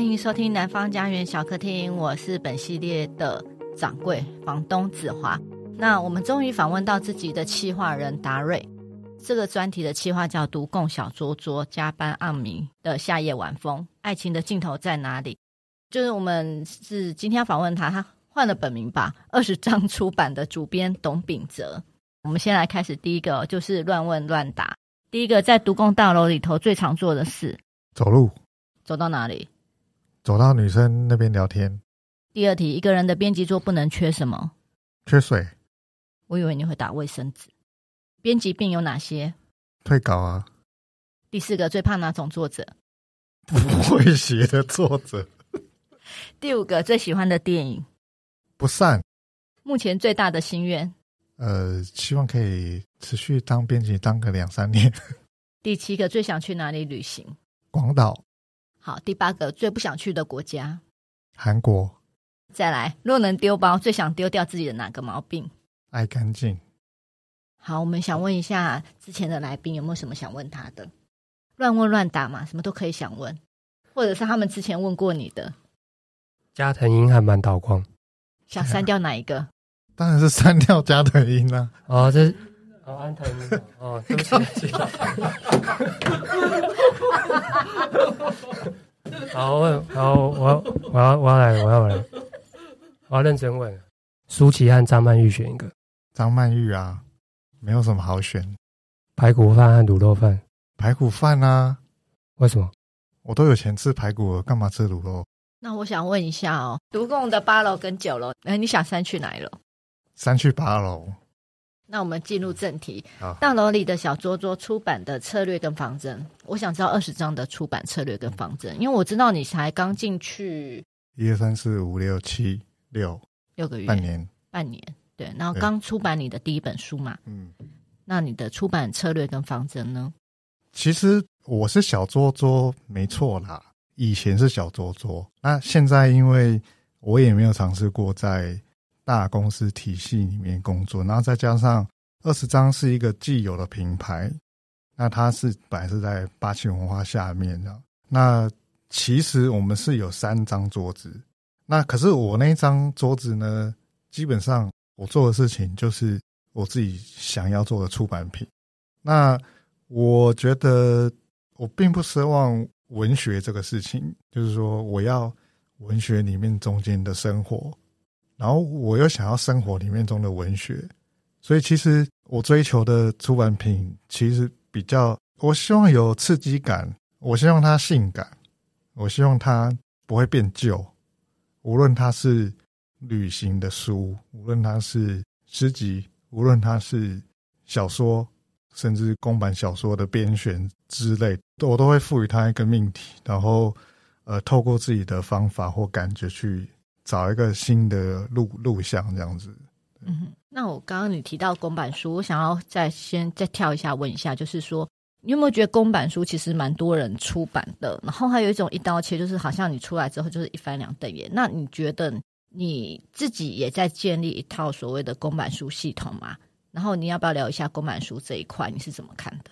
欢迎收听南方家园小客厅，我是本系列的掌柜房东子华。那我们终于访问到自己的企划人达瑞。这个专题的企划叫“独共小桌桌，加班暗迷的夏夜晚风，爱情的尽头在哪里？”就是我们是今天要访问他，他换了本名吧，二十张出版的主编董秉哲。我们先来开始第一个，就是乱问乱答。第一个，在独共大楼里头最常做的事，走路。走到哪里？走到女生那边聊天。第二题，一个人的编辑桌不能缺什么？缺水。我以为你会打卫生纸。编辑病有哪些？退稿啊。第四个，最怕哪种作者？不会写的作者。第五个，最喜欢的电影？不散。目前最大的心愿？呃，希望可以持续当编辑当个两三年。第七个，最想去哪里旅行？广岛。好，第八个，最不想去的国家？韩国。再来，若能丢包，最想丢掉自己的哪个毛病？爱干净。好，我们想问一下之前的来宾有没有什么想问他的？乱问乱答嘛，什么都可以想问，或者是他们之前问过你的。加藤鹰和满岛光，想删掉哪一个？当然是删掉加藤鹰了。哦，这是哦安藤鹰哦，对不起。好，我好，我要我要我要来，我要来，我要认真问。舒淇和张曼玉选一个。张曼玉啊，没有什么好选。排骨饭和卤肉饭。排骨饭啊？为什么？我都有钱吃排骨了，干嘛吃卤肉？那我想问一下哦，独共的八楼跟九楼，哎，你想删去哪一楼？删去八楼。那我们进入正题。好，大楼里的小桌桌出版的策略跟方针，我想知道二十章的出版策略跟方针，因为我知道你才刚进去，一二三四五六七六六个月，半年，半年，对，然后刚出版你的第一本书嘛，嗯，那你的出版策略跟方针呢？其实我是小桌桌，没错啦，以前是小桌桌，那现在因为我也没有尝试过在。大公司体系里面工作，然后再加上二十张是一个既有的品牌，那它是本来是在八七文化下面的。那其实我们是有三张桌子，那可是我那张桌子呢，基本上我做的事情就是我自己想要做的出版品。那我觉得我并不奢望文学这个事情，就是说我要文学里面中间的生活。然后我又想要生活里面中的文学，所以其实我追求的出版品其实比较，我希望有刺激感，我希望它性感，我希望它不会变旧。无论它是旅行的书，无论它是诗集，无论它是小说，甚至公版小说的编选之类，我都会赋予它一个命题，然后呃，透过自己的方法或感觉去。找一个新的路路向这样子。嗯，那我刚刚你提到公版书，我想要再先再跳一下问一下，就是说你有没有觉得公版书其实蛮多人出版的，然后还有一种一刀切，就是好像你出来之后就是一翻两瞪眼。那你觉得你自己也在建立一套所谓的公版书系统吗？然后你要不要聊一下公版书这一块，你是怎么看的？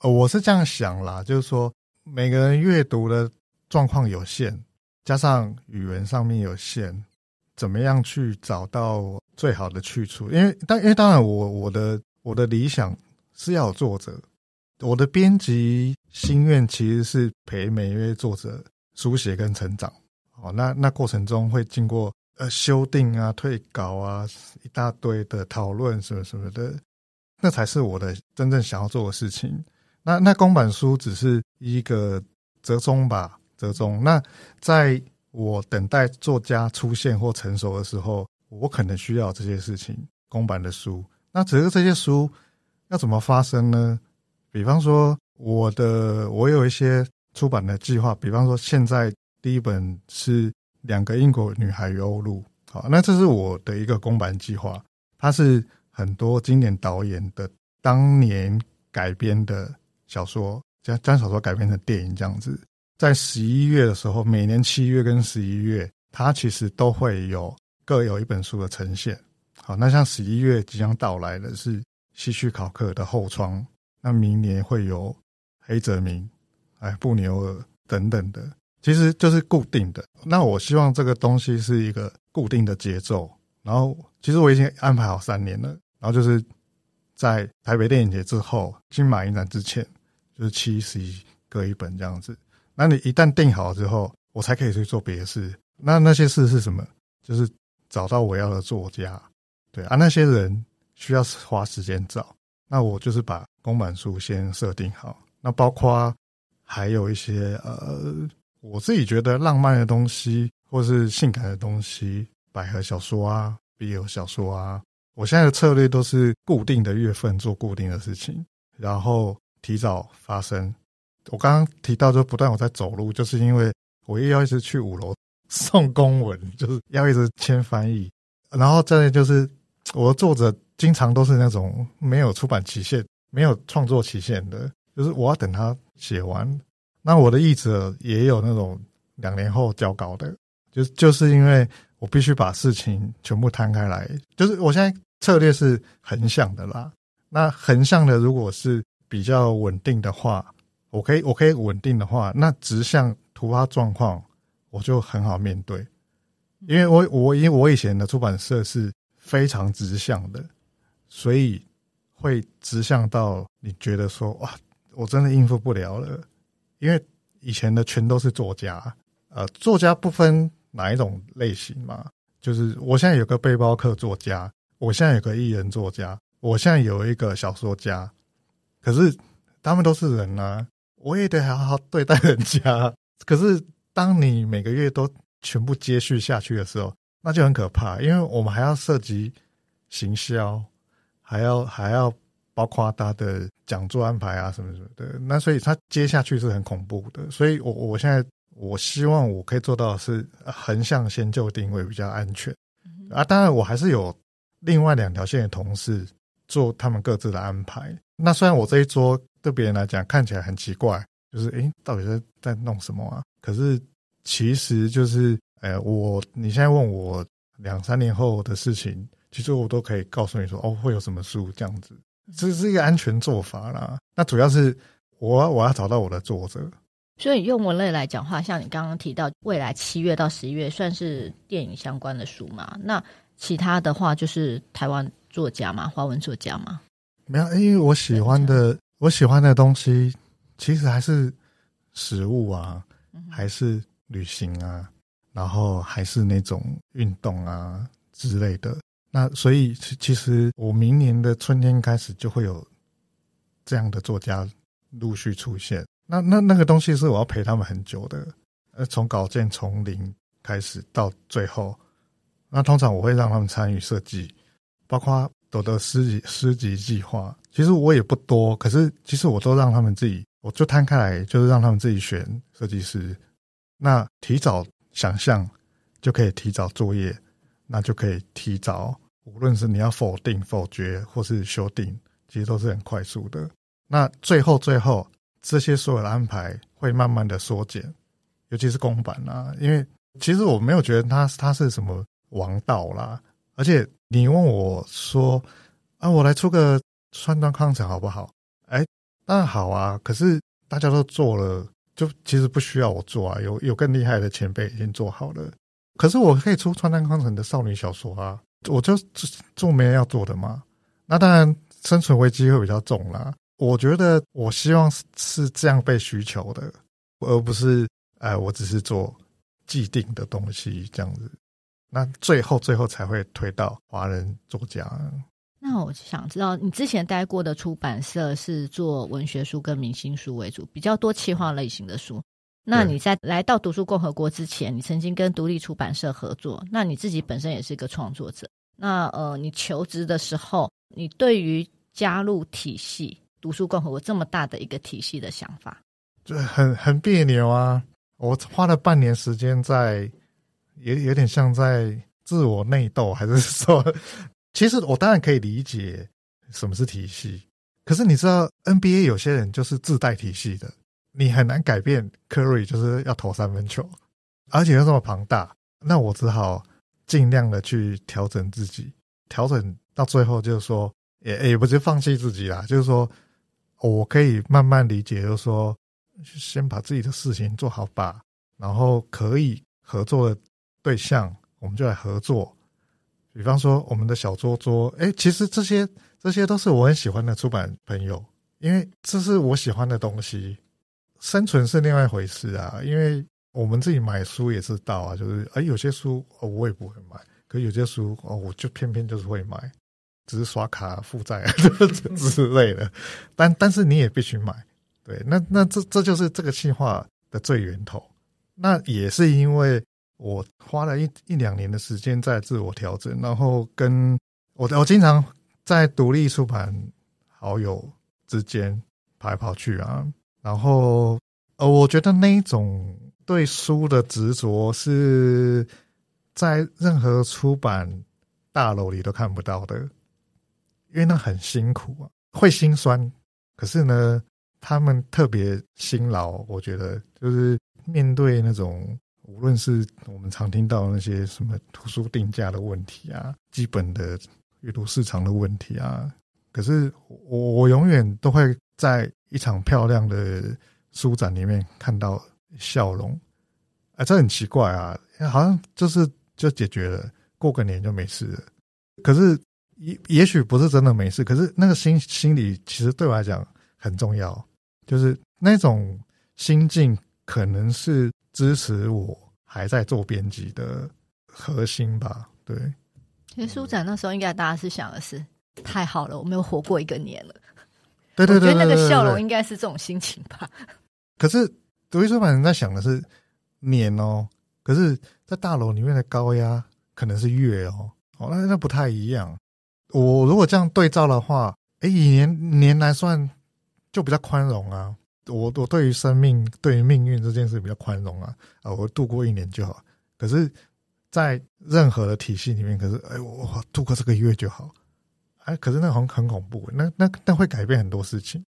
呃，我是这样想啦，就是说每个人阅读的状况有限。加上语文上面有限，怎么样去找到最好的去处？因为当因为当然我，我的我的理想是要有作者，我的编辑心愿其实是陪每一位作者书写跟成长。哦，那那过程中会经过呃修订啊、退稿啊一大堆的讨论什么什么的，那才是我的真正想要做的事情。那那公版书只是一个折中吧。折中。那在我等待作家出现或成熟的时候，我可能需要这些事情。公版的书，那只是这些书要怎么发生呢？比方说，我的我有一些出版的计划。比方说，现在第一本是《两个英国女孩与欧陆》。好，那这是我的一个公版计划。它是很多经典导演的当年改编的小说，将将小说改编成电影这样子。在十一月的时候，每年七月跟十一月，它其实都会有各有一本书的呈现。好，那像十一月即将到来的是希区考克的《后窗》，那明年会有黑泽明、哎布纽尔等等的。其实就是固定的。那我希望这个东西是一个固定的节奏。然后，其实我已经安排好三年了。然后就是在台北电影节之后，金马影展之前，就是七十一各一本这样子。那你一旦定好之后，我才可以去做别的事。那那些事是什么？就是找到我要的作家，对啊，那些人需要花时间找。那我就是把公版书先设定好。那包括还有一些呃，我自己觉得浪漫的东西，或是性感的东西。百合小说啊，BL 小说啊，我现在的策略都是固定的月份做固定的事情，然后提早发生。我刚刚提到就不断我在走路，就是因为我又要一直去五楼 送公文，就是要一直签翻译，然后再就是我的作者经常都是那种没有出版期限、没有创作期限的，就是我要等他写完。那我的译者也有那种两年后交稿的，就就是因为。我必须把事情全部摊开来，就是我现在策略是横向的啦。那横向的如果是比较稳定的话，我可以我可以稳定的话，那直向突发状况我就很好面对，因为我我因为我以前的出版社是非常直向的，所以会直向到你觉得说哇，我真的应付不了了，因为以前的全都是作家，呃，作家不分。哪一种类型嘛？就是我现在有个背包客作家，我现在有个艺人作家，我现在有一个小说家。可是他们都是人啊，我也得好好对待人家。可是当你每个月都全部接续下去的时候，那就很可怕，因为我们还要涉及行销，还要还要包括他的讲座安排啊什么什么的。那所以他接下去是很恐怖的。所以我我现在。我希望我可以做到的是横向先就定位比较安全啊，当然我还是有另外两条线的同事做他们各自的安排。那虽然我这一桌对别人来讲看起来很奇怪，就是诶，到底是在弄什么啊？可是其实就是，诶，我你现在问我两三年后的事情，其实我都可以告诉你说，哦，会有什么书这样子，这是一个安全做法啦。那主要是我我要找到我的作者。所以用文类来讲话，像你刚刚提到，未来七月到十一月算是电影相关的书嘛？那其他的话就是台湾作家嘛，华文作家嘛？没有，因为我喜欢的，我喜欢的东西其实还是食物啊，还是旅行啊，然后还是那种运动啊之类的。那所以其其实我明年的春天开始就会有这样的作家陆续出现。那那那个东西是我要陪他们很久的，呃，从稿件从零开始到最后，那通常我会让他们参与设计，包括我的诗集诗集计划。其实我也不多，可是其实我都让他们自己，我就摊开来，就是让他们自己选设计师。那提早想象就可以提早作业，那就可以提早，无论是你要否定、否决或是修订，其实都是很快速的。那最后最后。这些所有的安排会慢慢的缩减，尤其是公版啦，因为其实我没有觉得它它是什么王道啦。而且你问我说啊，我来出个川端康成好不好？哎，当然好啊。可是大家都做了，就其实不需要我做啊。有有更厉害的前辈已经做好了。可是我可以出川端康成的少女小说啊，我就做没人要做的嘛。那当然生存危机会比较重啦。我觉得，我希望是是这样被需求的，而不是哎，我只是做既定的东西这样子。那最后最后才会推到华人作家。那我想知道，你之前待过的出版社是做文学书跟明星书为主，比较多企划类型的书。那你在来到读书共和国之前，你曾经跟独立出版社合作，那你自己本身也是一个创作者。那呃，你求职的时候，你对于加入体系？读书共和国这么大的一个体系的想法，就很很别扭啊！我花了半年时间在，也有点像在自我内斗，还是说，其实我当然可以理解什么是体系，可是你知道 NBA 有些人就是自带体系的，你很难改变。Curry 就是要投三分球，而且又这么庞大，那我只好尽量的去调整自己，调整到最后就是说，也也不是放弃自己啦，就是说。我可以慢慢理解，就是说，先把自己的事情做好吧，然后可以合作的对象，我们就来合作。比方说，我们的小桌桌，哎，其实这些这些都是我很喜欢的出版朋友，因为这是我喜欢的东西。生存是另外一回事啊，因为我们自己买书也知道啊，就是哎，有些书哦我也不会买，可有些书哦我就偏偏就是会买，只是刷卡负债啊 之类的。但但是你也必须买，对，那那这这就是这个计划的最源头。那也是因为。我花了一一两年的时间在自我调整，然后跟我我经常在独立出版好友之间跑来跑去啊，然后呃，我觉得那一种对书的执着是在任何出版大楼里都看不到的，因为那很辛苦啊，会心酸，可是呢，他们特别辛劳，我觉得就是面对那种。无论是我们常听到那些什么图书定价的问题啊，基本的阅读市场的问题啊，可是我我永远都会在一场漂亮的书展里面看到笑容，啊，这很奇怪啊，好像就是就解决了，过个年就没事了。可是也也许不是真的没事，可是那个心心里其实对我来讲很重要，就是那种心境可能是。支持我还在做编辑的核心吧，对。其实书展那时候，应该大家是想的是太好了，我们又活过一个年了。对对对，我觉得那个笑容应该是这种心情吧。可是独立出版人在想的是年哦，可是在大楼里面的高压可能是月哦，哦，那那不太一样。我如果这样对照的话，哎，以年年来算就比较宽容啊。我我对于生命、对于命运这件事比较宽容啊啊！我度过一年就好。可是，在任何的体系里面，可是哎，我度过这个月就好。哎，可是那很很恐怖，那那那会改变很多事情。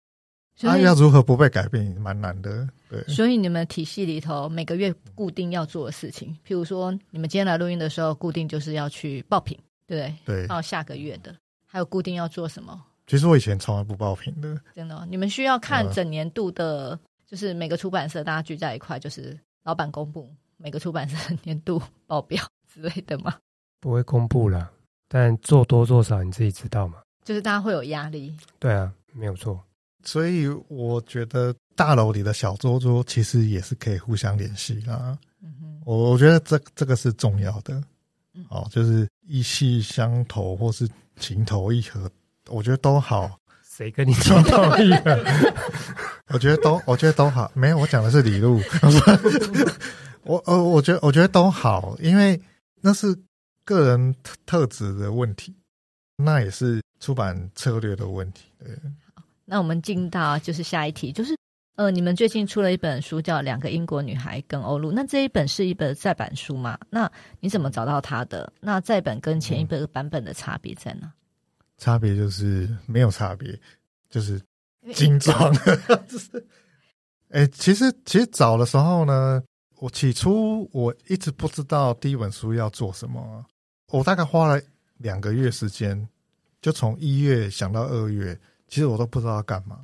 啊，要如何不被改变，蛮难的。对，所以你们体系里头每个月固定要做的事情，譬如说，你们今天来录音的时候，固定就是要去报品，对不对？对。到下个月的，还有固定要做什么？其实我以前从来不报品的，真的。你们需要看整年度的，就是每个出版社大家聚在一块，就是老板公布每个出版社的年度报表之类的吗？不会公布啦，但做多做少你自己知道嘛。就是大家会有压力。对啊，没有错。所以我觉得大楼里的小桌桌其实也是可以互相联系啦。嗯哼，我我觉得这这个是重要的。嗯，哦，就是意气相投或是情投意合。我觉得都好，谁跟你说同意的？我觉得都，我觉得都好。没有，我讲的是李路。我呃，我觉得，我觉得都好，因为那是个人特特质的问题，那也是出版策略的问题。对。好，那我们进到就是下一题，就是呃，你们最近出了一本书叫《两个英国女孩跟欧陆》，那这一本是一本再版书吗？那你怎么找到它的？那再版跟前一本版本的差别在哪？差别就是没有差别，就是精装。就是，哎，其实其实早的时候呢，我起初我一直不知道第一本书要做什么，我大概花了两个月时间，就从一月想到二月，其实我都不知道要干嘛。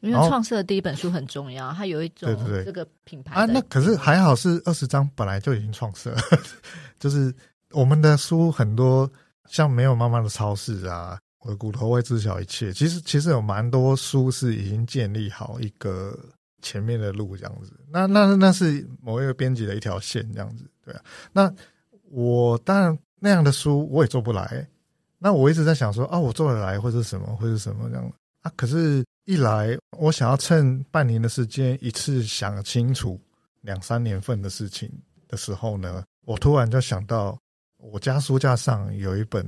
因为创设的第一本书很重要，它有一种对对对这个品牌啊。那可是还好是二十章本来就已经创设，就是我们的书很多。像没有妈妈的超市啊，我的骨头会知晓一切。其实其实有蛮多书是已经建立好一个前面的路这样子。那那那是某一个编辑的一条线这样子，对啊。那我当然那样的书我也做不来。那我一直在想说啊，我做得来会是什么？会是什么这样啊？可是，一来我想要趁半年的时间一次想清楚两三年份的事情的时候呢，我突然就想到。我家书架上有一本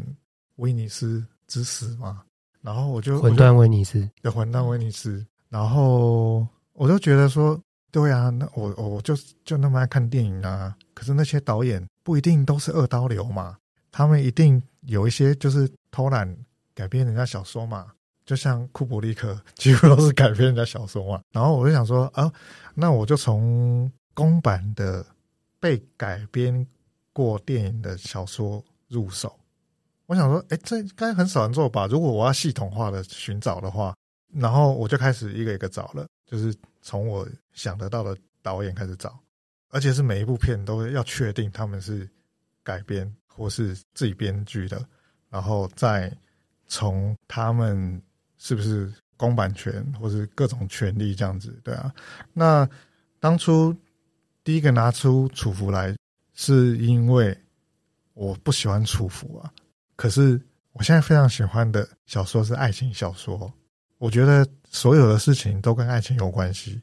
威尼斯之死嘛，然后我就魂断威尼斯，有魂断威尼斯，然后我就觉得说，对啊，那我我就就那么爱看电影啊，可是那些导演不一定都是二刀流嘛，他们一定有一些就是偷懒改编人家小说嘛，就像库布里克几乎都是改编人家小说嘛，然后我就想说啊，那我就从公版的被改编。过电影的小说入手，我想说，哎，这应该很少人做吧？如果我要系统化的寻找的话，然后我就开始一个一个找了，就是从我想得到的导演开始找，而且是每一部片都要确定他们是改编或是自己编剧的，然后再从他们是不是公版权或是各种权利这样子，对啊。那当初第一个拿出楚服来，是因为我不喜欢楚服啊。可是我现在非常喜欢的小说是爱情小说，我觉得所有的事情都跟爱情有关系，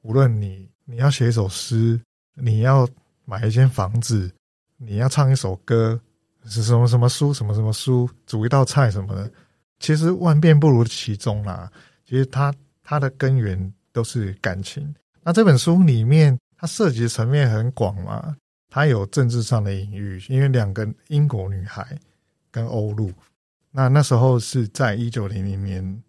无论你你要写一首诗。你要买一间房子，你要唱一首歌，是什么什么书，什么什么书，煮一道菜什么的，其实万变不如其宗啦。其实它它的根源都是感情。那这本书里面，它涉及的层面很广嘛，它有政治上的隐喻，因为两个英国女孩跟欧陆，那那时候是在一九零零年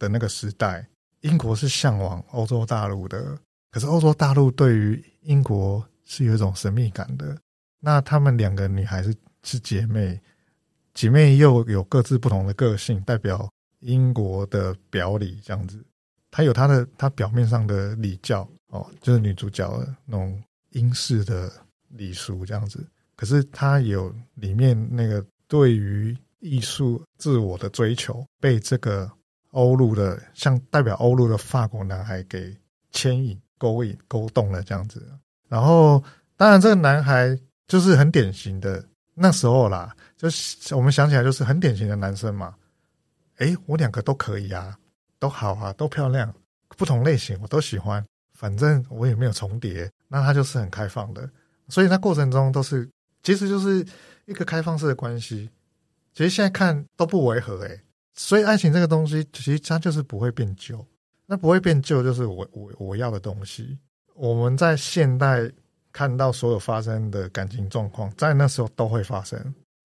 的那个时代，英国是向往欧洲大陆的。可是欧洲大陆对于英国是有一种神秘感的。那她们两个女孩是是姐妹，姐妹又有各自不同的个性，代表英国的表里这样子。她有她的她表面上的礼教哦，就是女主角的那种英式的礼俗这样子。可是他有里面那个对于艺术自我的追求，被这个欧陆的像代表欧陆的法国男孩给牵引。勾引、勾动了这样子，然后当然这个男孩就是很典型的那时候啦，就是我们想起来就是很典型的男生嘛。诶，我两个都可以啊，都好啊，都漂亮，不同类型我都喜欢，反正我也没有重叠，那他就是很开放的，所以他过程中都是其实就是一个开放式的关系。其实现在看都不违和诶，所以爱情这个东西其实它就是不会变旧。那不会变旧，就是我我我要的东西。我们在现代看到所有发生的感情状况，在那时候都会发生，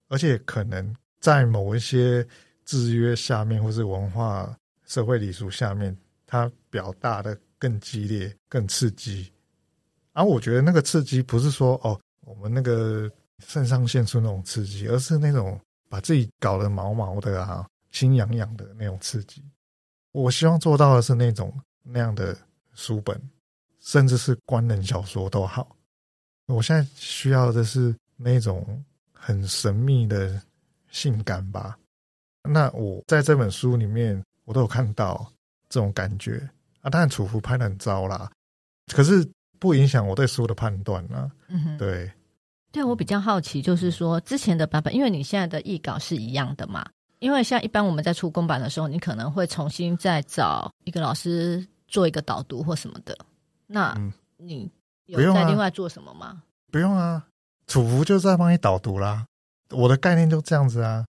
而且可能在某一些制约下面，或是文化社会礼俗下面，它表达的更激烈、更刺激。而、我觉得那个刺激不是说哦，我们那个肾上腺素那种刺激，而是那种把自己搞得毛毛的啊，心痒痒的那种刺激。我希望做到的是那种那样的书本，甚至是官能小说都好。我现在需要的是那种很神秘的性感吧。那我在这本书里面，我都有看到这种感觉啊。当然，楚服拍得很糟啦，可是不影响我对书的判断啊。嗯哼，对。对，我比较好奇，就是说之前的版本，因为你现在的译稿是一样的嘛。因为像一般我们在出公版的时候，你可能会重新再找一个老师做一个导读或什么的。那你有在另外做什么吗？嗯，不用啊，楚服就在帮你导读啦。我的概念就这样子啊，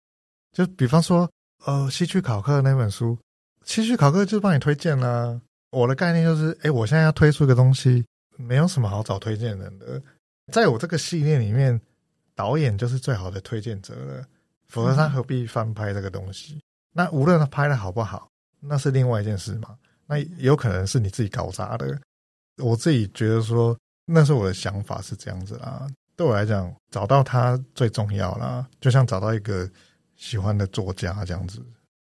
就比方说，呃，希区考克那本书，希区考克就帮你推荐啦。我的概念就是，哎，我现在要推出一个东西，没有什么好找推荐人的，在我这个系列里面，导演就是最好的推荐者了。否则他何必翻拍这个东西？那无论他拍的好不好，那是另外一件事嘛。那有可能是你自己搞砸的。我自己觉得说，那是我的想法是这样子啦。对我来讲，找到他最重要啦，就像找到一个喜欢的作家这样子。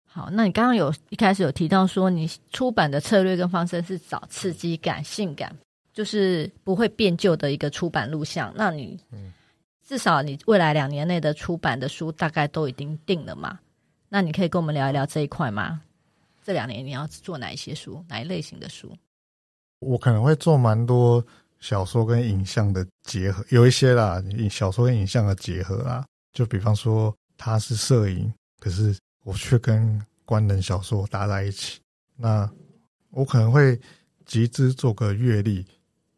好，那你刚刚有一开始有提到说，你出版的策略跟方针是找刺激感、性感，就是不会变旧的一个出版录像。那你嗯。至少你未来两年内的出版的书大概都已经定了嘛？那你可以跟我们聊一聊这一块吗？这两年你要做哪一些书，哪一类型的书？我可能会做蛮多小说跟影像的结合，有一些啦，小说跟影像的结合啦。就比方说，它是摄影，可是我却跟官能小说搭在一起。那我可能会集资做个阅历，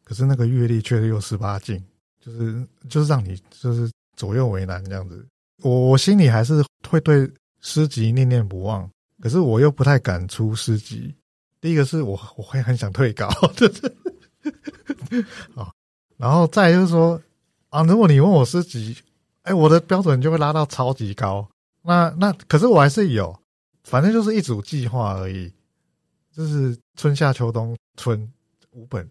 可是那个阅历却又十八禁。就是就是让你就是左右为难这样子，我我心里还是会对诗集念念不忘，可是我又不太敢出诗集。第一个是我我会很想退稿，就是啊，然后再就是说啊，如果你问我诗集，哎，我的标准就会拉到超级高。那那可是我还是有，反正就是一组计划而已，就是春夏秋冬春五本，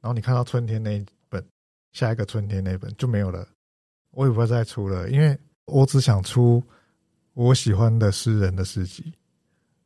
然后你看到春天那一本。下一个春天那一本就没有了，我也不会再出了，因为我只想出我喜欢的诗人的诗集，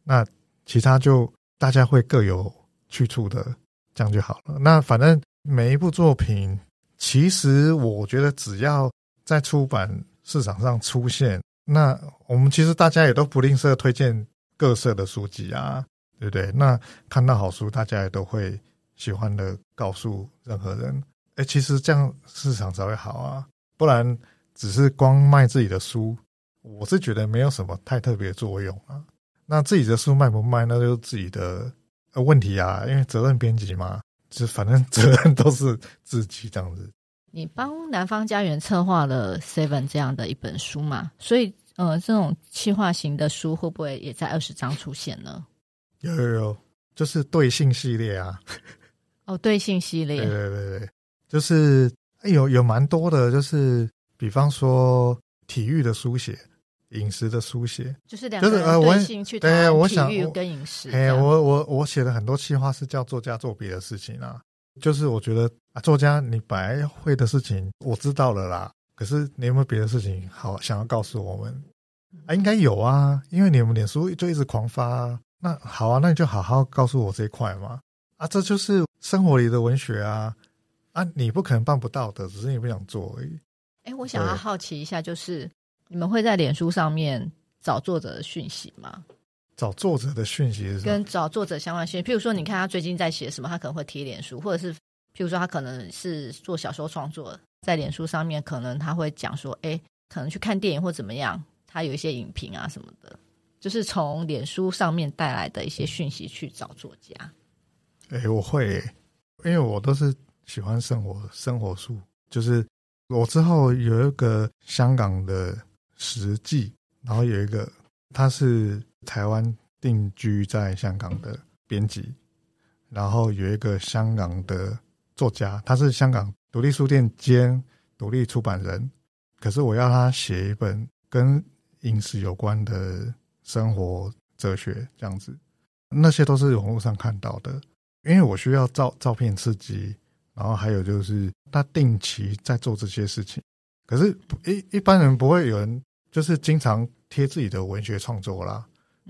那其他就大家会各有去处的，这样就好了。那反正每一部作品其实我觉得只要在出版市场上出现，那我们其实大家也都不吝啬推荐各色的书籍啊，对不对？那看到好书，大家也都会喜欢的告诉任何人。哎，其实这样市场才会好啊，不然只是光卖自己的书，我是觉得没有什么太特别作用啊。那自己的书卖不卖，那就是自己的问题啊，因为责任编辑嘛。就反正 责任都是自己这样子。你帮南方家园策划了 Seven 这样的一本书嘛？所以呃，这种企划型的书会不会也在二十章出现呢？有有有，就是对性系列啊。哦，对性系列，对对对对，就是有有蛮多的，就是比方说体育的书写。饮食的书写，就是两个人对性去谈体育跟饮食。哎，我我我写了很多企划是叫作家做别的事情啊。就是我觉得啊，作家你本来会的事情我知道了啦，可是你有没有别的事情好想要告诉我们？啊，应该有啊，因为你们脸书就一直狂发啊。那好啊，那你就好好告诉我这一块嘛。啊，这就是生活里的文学啊。啊，你不可能办不到的，只是你不想做而已。哎，我想要好奇一下，就是。你们会在脸书上面找作者的讯息吗？找作者的讯息是跟找作者相关讯息，譬如说，你看他最近在写什么，他可能会贴脸书，或者是譬如说，他可能是做小说创作，在脸书上面可能他会讲说，哎，可能去看电影或怎么样，他有一些影评啊什么的，就是从脸书上面带来的一些讯息去找作家。哎，我会，因为我都是喜欢生活生活书，就是我之后有一个香港的。实际，然后有一个，他是台湾定居在香港的编辑，然后有一个香港的作家，他是香港独立书店兼独立出版人，可是我要他写一本跟饮食有关的生活哲学这样子，那些都是网络上看到的，因为我需要照照片刺激，然后还有就是他定期在做这些事情。可是，一一般人不会有人就是经常贴自己的文学创作啦，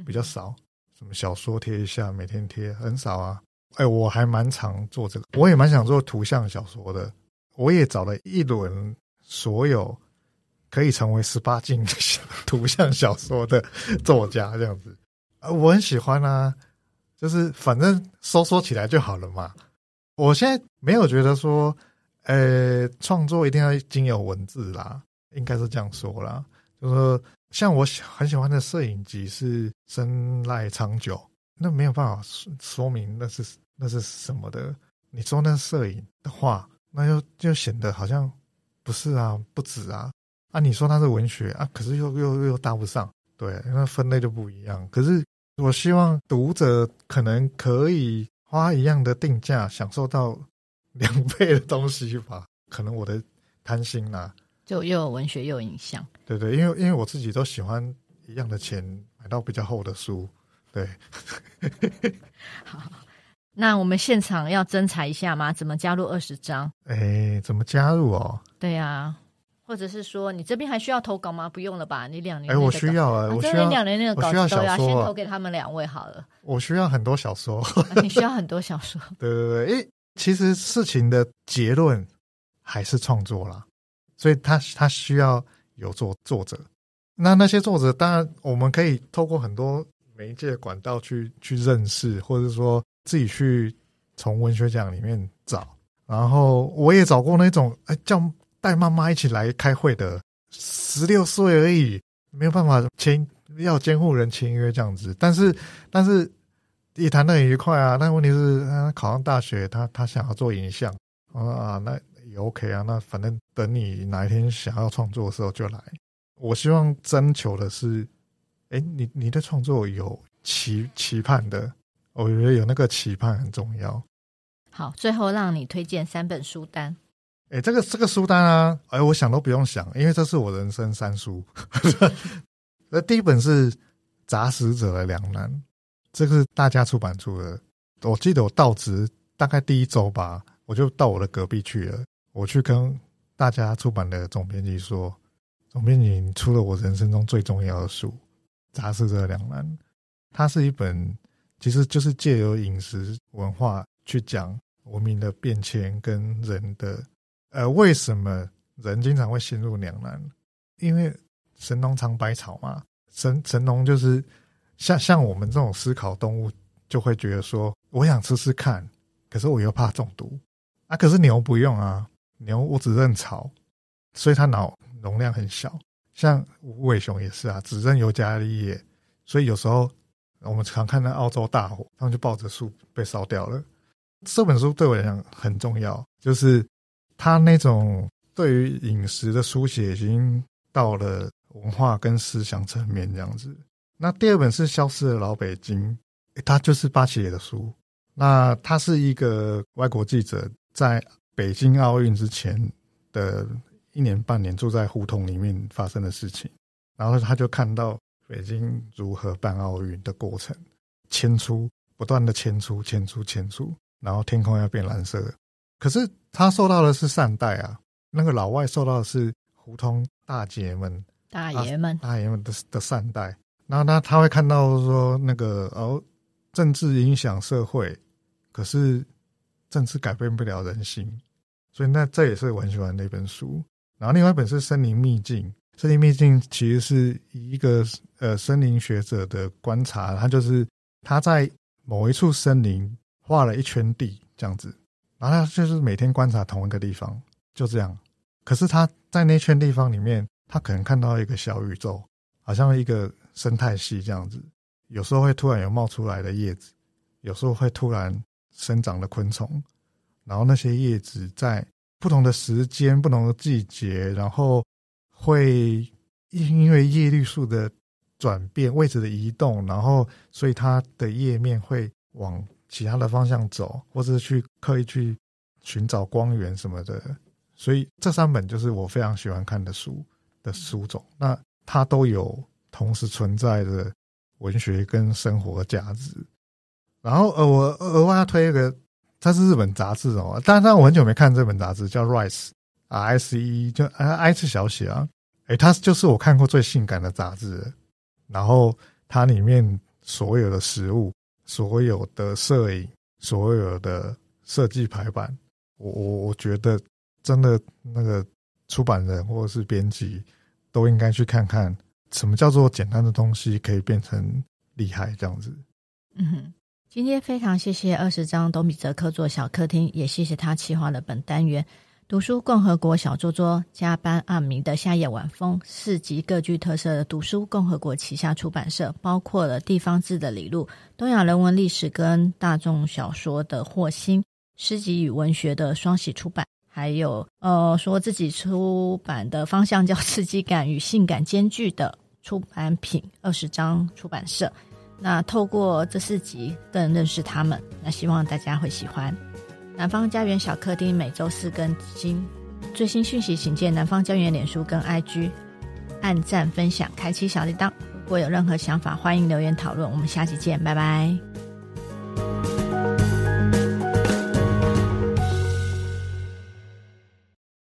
比较少。什么小说贴一下，每天贴很少啊。哎，我还蛮常做这个，我也蛮想做图像小说的。我也找了一轮所有可以成为十八禁 图像小说的作家，这样子。呃，我很喜欢啊，就是反正收缩起来就好了嘛。我现在没有觉得说。呃，创作一定要经有文字啦，应该是这样说啦。就是说，像我很喜欢的摄影集是深籁长久，那没有办法说明那是那是什么的。你说那摄影的话，那就就显得好像不是啊，不止啊。啊，你说它是文学啊，可是又又又搭不上，对，那分类就不一样。可是我希望读者可能可以花一样的定价，享受到。两倍的东西吧，可能我的贪心呐、啊，就又有文学又有影像，对对，因为因为我自己都喜欢一样的钱买到比较厚的书，对。好，那我们现场要征才一下吗？怎么加入二十张？哎，怎么加入哦？对呀、啊，或者是说你这边还需要投稿吗？不用了吧？你两年哎，我需要啊，我需要两年那个稿子都要，要先投给他们两位好了。我需要很多小说，啊、你需要很多小说，对对对，诶其实事情的结论还是创作啦，所以他他需要有作作者。那那些作者，当然我们可以透过很多媒介管道去去认识，或者说自己去从文学奖里面找。然后我也找过那种哎叫带妈妈一起来开会的，十六岁而已，没有办法签要监护人签约这样子。但是但是。也谈得很愉快啊，但问题是，他考上大学，他他想要做影像，啊，那也 OK 啊，那反正等你哪一天想要创作的时候就来。我希望征求的是，哎，你你的创作有期期盼的，我觉得有那个期盼很重要。好，最后让你推荐三本书单。哎，这个这个书单啊，哎，我想都不用想，因为这是我人生三书。那第一本是《杂食者的两难》。这个是大家出版出的，我记得我到职大概第一周吧，我就到我的隔壁去了。我去跟大家出版的总编辑说：“总编辑，你出了我人生中最重要的书《杂食者的两难》。它是一本，其实就是借由饮食文化去讲文明的变迁跟人的呃，为什么人经常会陷入两难？因为神农尝百草嘛，神神农就是像像我们这种思考动物，就会觉得说，我想吃吃看，可是我又怕中毒啊。可是牛不用啊，牛我只认草，所以它脑容量很小。像无尾熊也是啊，只认尤加利叶，所以有时候我们常看到澳洲大火，他们就抱着树被烧掉了。这本书对我来讲很重要，就是他那种对于饮食的书写已经到了文化跟思想层面这样子。那第二本是《消失的老北京》，他就是八旗的书。那他是一个外国记者，在北京奥运之前的一年半年住在胡同里面发生的事情，然后他就看到北京如何办奥运的过程，迁出，不断的迁出，迁出，迁出。然后天空要变蓝色，可是他受到的是善待啊。那个老外受到的是胡同大姐们、大爷们、大爷们的的善待。然后他他会看到说，那个哦，政治影响社会，可是政治改变不了人心。所以那这也是我很喜欢的一本书。然后另外一本是《森林秘境》，《森林秘境》其实是一个呃森林学者的观察，他就是他在某一处森林。画了一圈地这样子，然后他就是每天观察同一个地方，就这样。可是他在那圈地方里面，他可能看到一个小宇宙，好像一个生态系这样子。有时候会突然有冒出来的叶子，有时候会突然生长的昆虫，然后那些叶子在不同的时间、不同的季节，然后会因为叶绿素的转变、位置的移动，然后所以它的叶面会往。其他的方向走，或者是去刻意去寻找光源什么的，所以这三本就是我非常喜欢看的书的书种。那它都有同时存在的文学跟生活价值。然后呃，我额外要推一个，它是日本杂志哦，但但我很久没看这本杂志，叫 Rice，R S E，就 I 是小写啊，诶，它就是我看过最性感的杂志。然后它里面所有的食物。所有的摄影，所有的设计排版，我我我觉得真的那个出版人或者是编辑都应该去看看，什么叫做简单的东西可以变成厉害这样子。嗯哼，今天非常谢谢二十张东米泽客座小客厅，也谢谢他企划了本单元。读书共和国小桌桌加班阿弥的夏夜晚风，市集各具特色的读书共和国旗下出版社，包括了地方志的李路、东亚人文历史跟大众小说的霍心、诗集与文学的双喜出版，还有呃说自己出版的方向叫刺激感与性感兼具的出版品二十张出版社。那透过这四集更认识他们，那希望大家会喜欢。南方家园小客厅每周四更新。最新讯息请见南方家园脸书跟 ig 按赞分享开启小铃铛。如果有任何想法欢迎留言讨论。我们下期见拜拜。